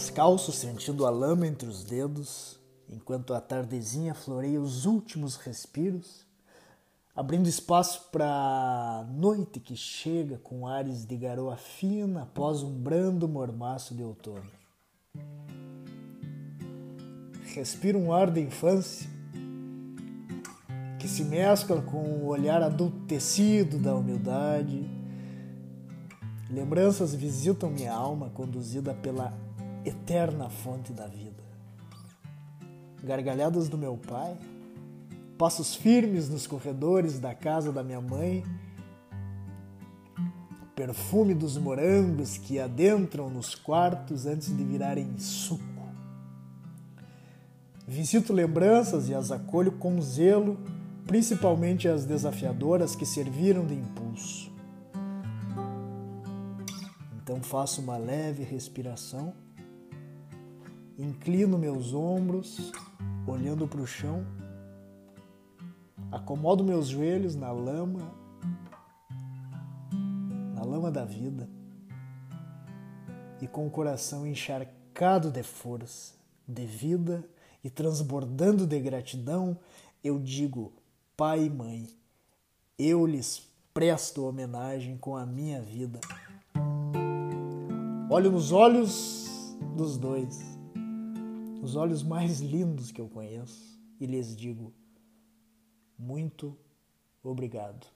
Descalço, sentindo a lama entre os dedos, enquanto a tardezinha floreia os últimos respiros, abrindo espaço para noite que chega com ares de garoa fina após um brando mormaço de outono. Respiro um ar da infância que se mescla com o olhar adultecido da humildade. Lembranças visitam minha alma conduzida pela eterna fonte da vida. Gargalhadas do meu pai, passos firmes nos corredores da casa da minha mãe, perfume dos morangos que adentram nos quartos antes de virarem suco. Visito lembranças e as acolho com zelo, principalmente as desafiadoras que serviram de impulso. Então faço uma leve respiração Inclino meus ombros, olhando para o chão. Acomodo meus joelhos na lama, na lama da vida. E com o coração encharcado de força, de vida e transbordando de gratidão, eu digo: Pai e Mãe, eu lhes presto homenagem com a minha vida. Olho nos olhos dos dois os olhos mais lindos que eu conheço e lhes digo: muito obrigado.